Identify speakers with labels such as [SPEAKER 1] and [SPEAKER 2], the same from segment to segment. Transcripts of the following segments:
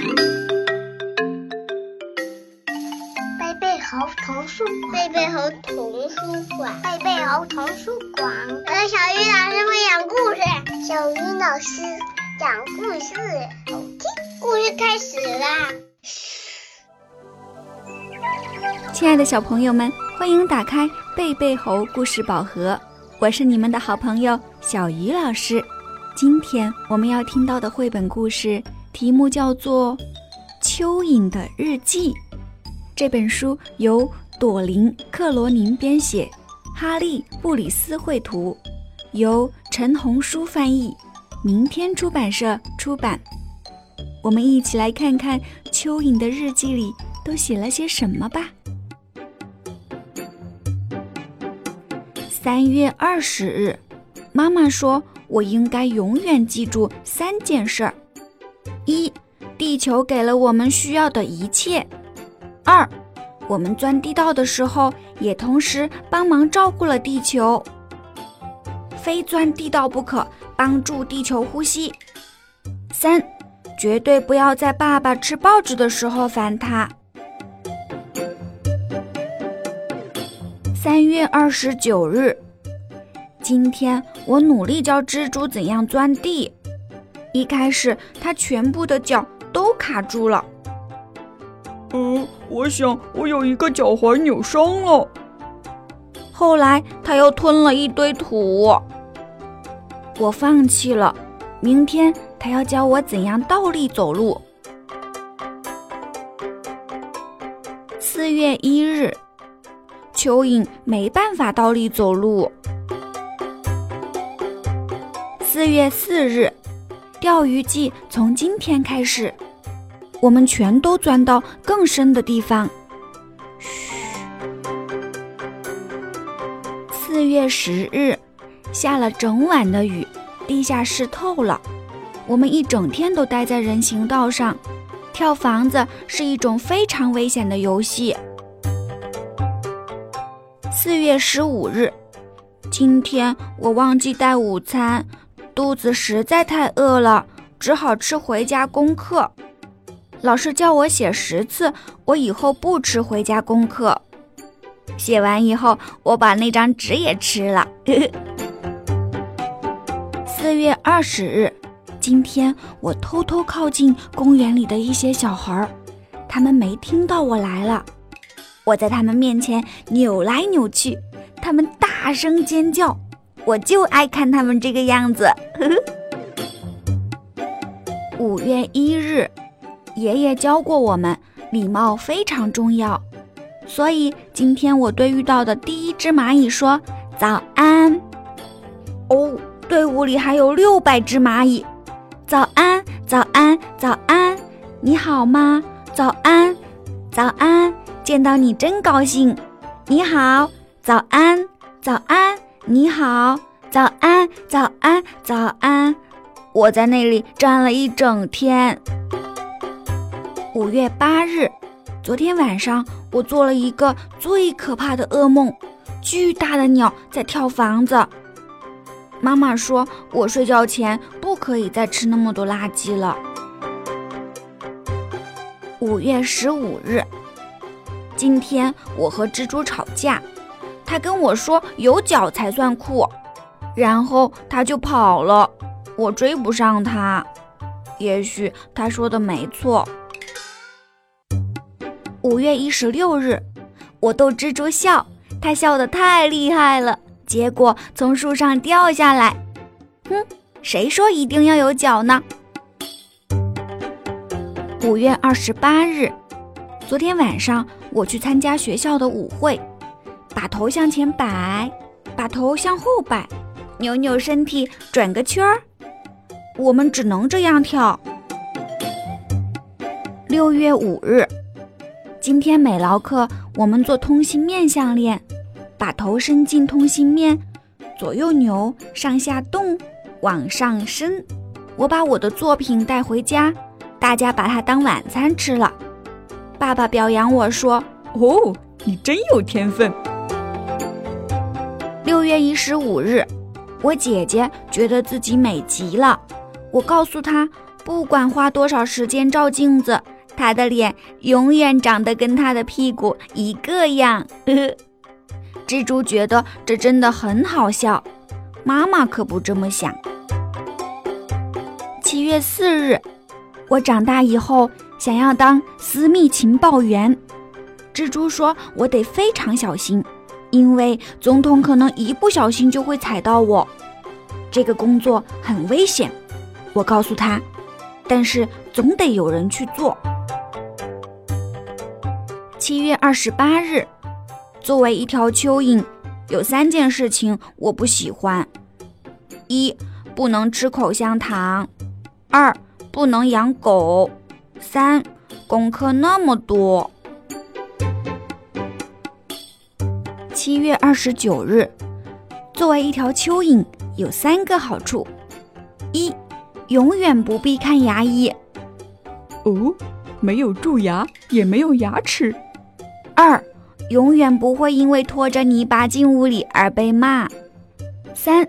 [SPEAKER 1] 贝贝猴童书馆，贝贝猴童书馆，贝贝猴童书馆。我是小鱼老师会讲故事，小鱼老师讲故事，好听。故事开始啦！
[SPEAKER 2] 亲爱的小朋友们，欢迎打开贝贝猴故事宝盒，我是你们的好朋友小鱼老师。今天我们要听到的绘本故事题目叫做《蚯蚓的日记》。这本书由朵琳·克罗宁编写，哈利·布里斯绘图，由陈红书翻译，明天出版社出版。我们一起来看看蚯蚓的日记里都写了些什么吧。三月二十日，妈妈说。我应该永远记住三件事儿：一，地球给了我们需要的一切；二，我们钻地道的时候也同时帮忙照顾了地球，非钻地道不可，帮助地球呼吸；三，绝对不要在爸爸吃报纸的时候烦他。三月二十九日。今天我努力教蜘蛛怎样钻地。一开始，他全部的脚都卡住了。
[SPEAKER 3] 嗯，我想我有一个脚踝扭伤了。
[SPEAKER 2] 后来，他又吞了一堆土。我放弃了。明天，他要教我怎样倒立走路。四月一日，蚯蚓没办法倒立走路。四月四日，钓鱼季从今天开始，我们全都钻到更深的地方。嘘。四月十日，下了整晚的雨，地下湿透了，我们一整天都待在人行道上。跳房子是一种非常危险的游戏。四月十五日，今天我忘记带午餐。肚子实在太饿了，只好吃回家功课。老师叫我写十次，我以后不吃回家功课。写完以后，我把那张纸也吃了。四月二十日，今天我偷偷靠近公园里的一些小孩儿，他们没听到我来了。我在他们面前扭来扭去，他们大声尖叫。我就爱看他们这个样子。五月一日，爷爷教过我们，礼貌非常重要。所以今天我对遇到的第一只蚂蚁说早安。哦，队伍里还有六百只蚂蚁。早安，早安，早安，你好吗？早安，早安，见到你真高兴。你好，早安，早安。你好，早安，早安，早安！我在那里站了一整天。五月八日，昨天晚上我做了一个最可怕的噩梦，巨大的鸟在跳房子。妈妈说我睡觉前不可以再吃那么多垃圾了。五月十五日，今天我和蜘蛛吵架。他跟我说有脚才算酷，然后他就跑了，我追不上他。也许他说的没错。五月一十六日，我逗蜘蛛笑，他笑得太厉害了，结果从树上掉下来。哼，谁说一定要有脚呢？五月二十八日，昨天晚上我去参加学校的舞会。把头向前摆，把头向后摆，扭扭身体，转个圈儿。我们只能这样跳。六月五日，今天美劳课，我们做通心面项链。把头伸进通心面，左右扭，上下动，往上伸。我把我的作品带回家，大家把它当晚餐吃了。爸爸表扬我说：“
[SPEAKER 3] 哦，你真有天分。”
[SPEAKER 2] 六月一十五日，我姐姐觉得自己美极了。我告诉她，不管花多少时间照镜子，她的脸永远长得跟她的屁股一个样。蜘蛛觉得这真的很好笑，妈妈可不这么想。七月四日，我长大以后想要当私密情报员。蜘蛛说：“我得非常小心，因为总统可能一不小心就会踩到我。这个工作很危险。”我告诉他：“但是总得有人去做。”七月二十八日，作为一条蚯蚓，有三件事情我不喜欢：一，不能吃口香糖。二不能养狗，三功课那么多。七月二十九日，作为一条蚯蚓，有三个好处：一，永远不必看牙医；
[SPEAKER 3] 哦，没有蛀牙，也没有牙齿；
[SPEAKER 2] 二，永远不会因为拖着泥巴进屋里而被骂；三，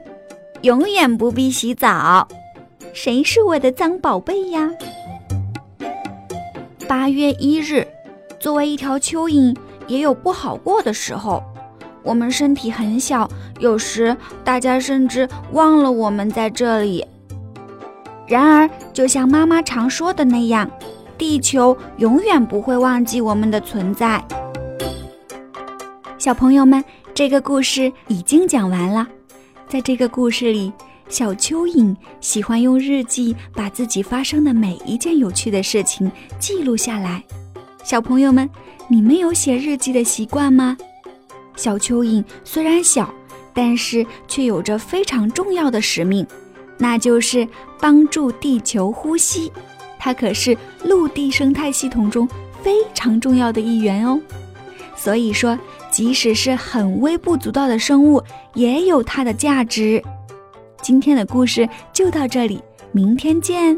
[SPEAKER 2] 永远不必洗澡。谁是我的脏宝贝呀？八月一日，作为一条蚯蚓，也有不好过的时候。我们身体很小，有时大家甚至忘了我们在这里。然而，就像妈妈常说的那样，地球永远不会忘记我们的存在。小朋友们，这个故事已经讲完了。在这个故事里。小蚯蚓喜欢用日记把自己发生的每一件有趣的事情记录下来。小朋友们，你们有写日记的习惯吗？小蚯蚓虽然小，但是却有着非常重要的使命，那就是帮助地球呼吸。它可是陆地生态系统中非常重要的一员哦。所以说，即使是很微不足道的生物，也有它的价值。今天的故事就到这里，明天见。